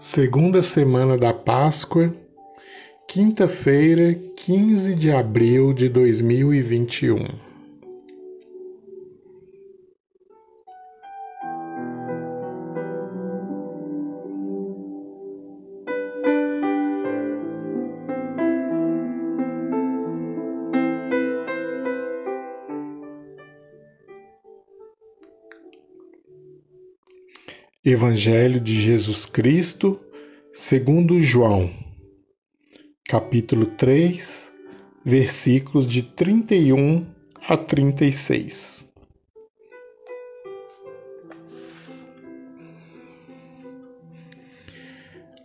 Segunda semana da Páscoa, quinta-feira, 15 de abril de 2021. Evangelho de Jesus Cristo, segundo João, capítulo 3, versículos de 31 a 36.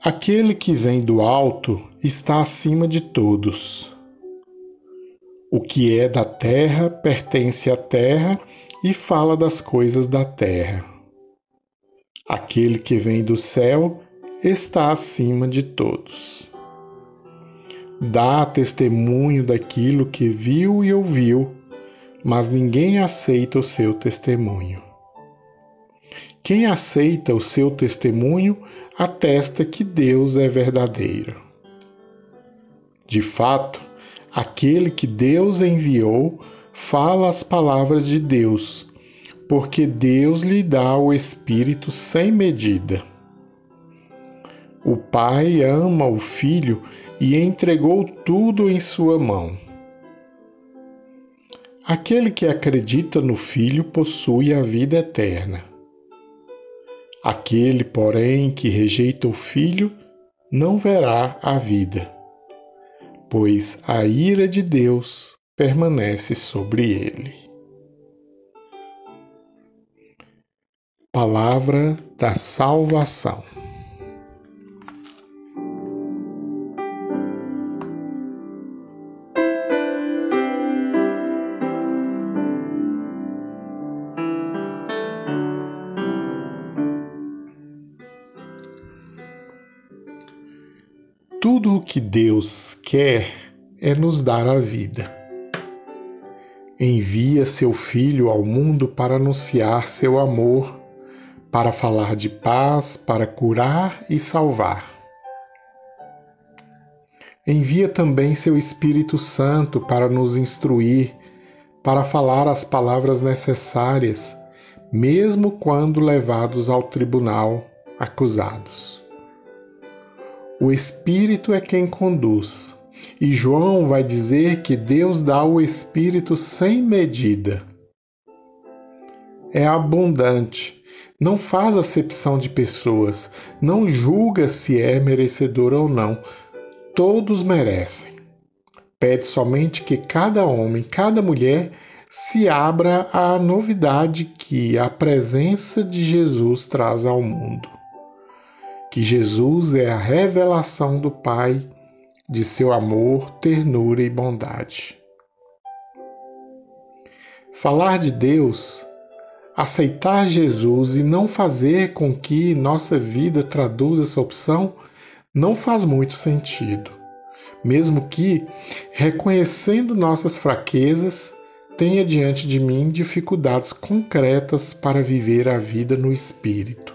Aquele que vem do alto está acima de todos. O que é da terra pertence à terra e fala das coisas da terra. Aquele que vem do céu está acima de todos. Dá testemunho daquilo que viu e ouviu, mas ninguém aceita o seu testemunho. Quem aceita o seu testemunho atesta que Deus é verdadeiro. De fato, aquele que Deus enviou fala as palavras de Deus porque Deus lhe dá o Espírito sem medida. O Pai ama o Filho e entregou tudo em sua mão. Aquele que acredita no Filho possui a vida eterna. Aquele, porém, que rejeita o Filho não verá a vida, pois a ira de Deus permanece sobre ele. Palavra da Salvação. Tudo o que Deus quer é nos dar a vida. Envia seu Filho ao mundo para anunciar seu amor para falar de paz, para curar e salvar. Envia também seu Espírito Santo para nos instruir, para falar as palavras necessárias, mesmo quando levados ao tribunal, acusados. O Espírito é quem conduz, e João vai dizer que Deus dá o Espírito sem medida. É abundante não faz acepção de pessoas, não julga se é merecedor ou não. Todos merecem. Pede somente que cada homem, cada mulher se abra à novidade que a presença de Jesus traz ao mundo. Que Jesus é a revelação do Pai, de seu amor, ternura e bondade. Falar de Deus aceitar Jesus e não fazer com que nossa vida traduza essa opção não faz muito sentido. Mesmo que, reconhecendo nossas fraquezas, tenha diante de mim dificuldades concretas para viver a vida no Espírito.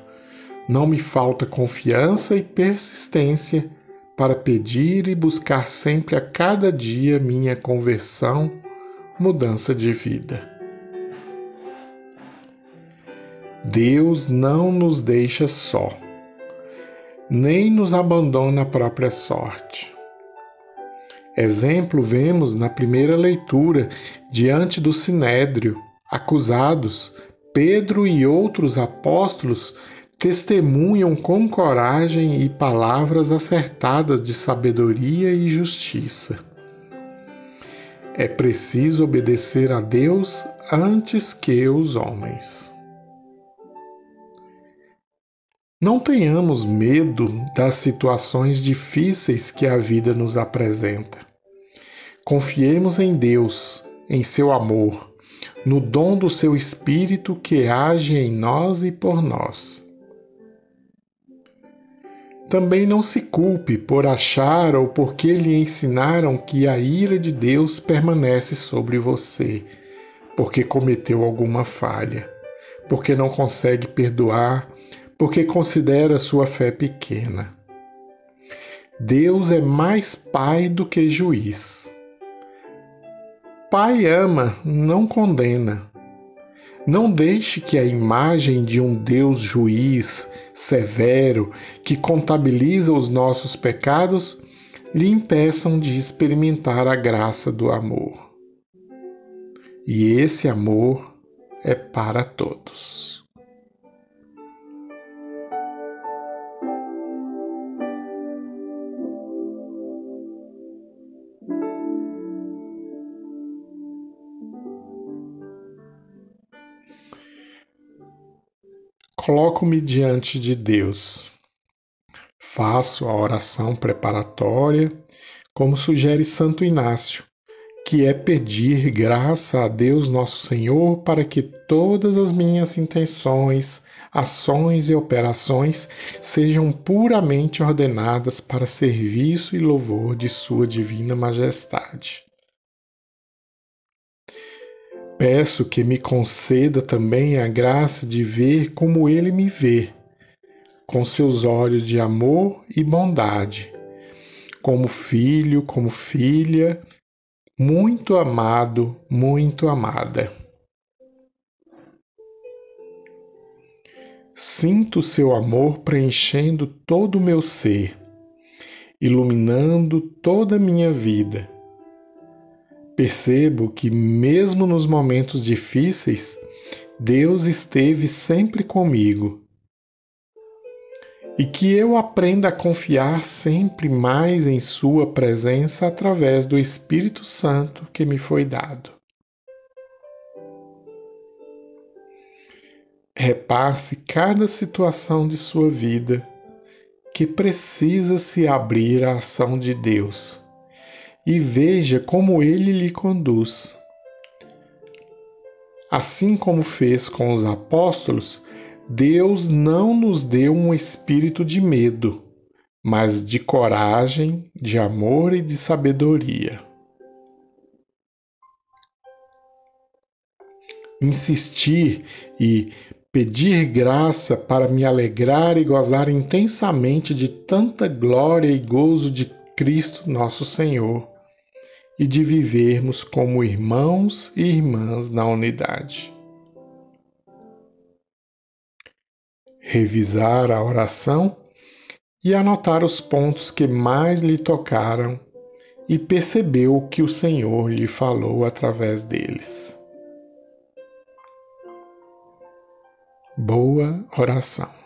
Não me falta confiança e persistência para pedir e buscar sempre a cada dia minha conversão, mudança de vida. Deus não nos deixa só, nem nos abandona à própria sorte. Exemplo vemos na primeira leitura, diante do sinédrio, acusados, Pedro e outros apóstolos testemunham com coragem e palavras acertadas de sabedoria e justiça. É preciso obedecer a Deus antes que os homens. Não tenhamos medo das situações difíceis que a vida nos apresenta. Confiemos em Deus, em seu amor, no dom do seu Espírito que age em nós e por nós. Também não se culpe por achar ou porque lhe ensinaram que a ira de Deus permanece sobre você, porque cometeu alguma falha, porque não consegue perdoar porque considera sua fé pequena. Deus é mais pai do que juiz. Pai ama, não condena. Não deixe que a imagem de um Deus juiz, severo, que contabiliza os nossos pecados, lhe impeçam de experimentar a graça do amor. E esse amor é para todos. Coloco-me diante de Deus. Faço a oração preparatória, como sugere Santo Inácio, que é pedir graça a Deus Nosso Senhor para que todas as minhas intenções, ações e operações sejam puramente ordenadas para serviço e louvor de Sua Divina Majestade. Peço que me conceda também a graça de ver como ele me vê, com seus olhos de amor e bondade, como filho, como filha, muito amado, muito amada. Sinto seu amor preenchendo todo o meu ser, iluminando toda a minha vida Percebo que, mesmo nos momentos difíceis, Deus esteve sempre comigo. E que eu aprenda a confiar sempre mais em Sua presença através do Espírito Santo que me foi dado. Repasse cada situação de sua vida que precisa se abrir à ação de Deus e veja como ele lhe conduz. Assim como fez com os apóstolos, Deus não nos deu um espírito de medo, mas de coragem, de amor e de sabedoria. Insistir e pedir graça para me alegrar e gozar intensamente de tanta glória e gozo de Cristo nosso Senhor e de vivermos como irmãos e irmãs na unidade. Revisar a oração e anotar os pontos que mais lhe tocaram e percebeu o que o Senhor lhe falou através deles. Boa oração.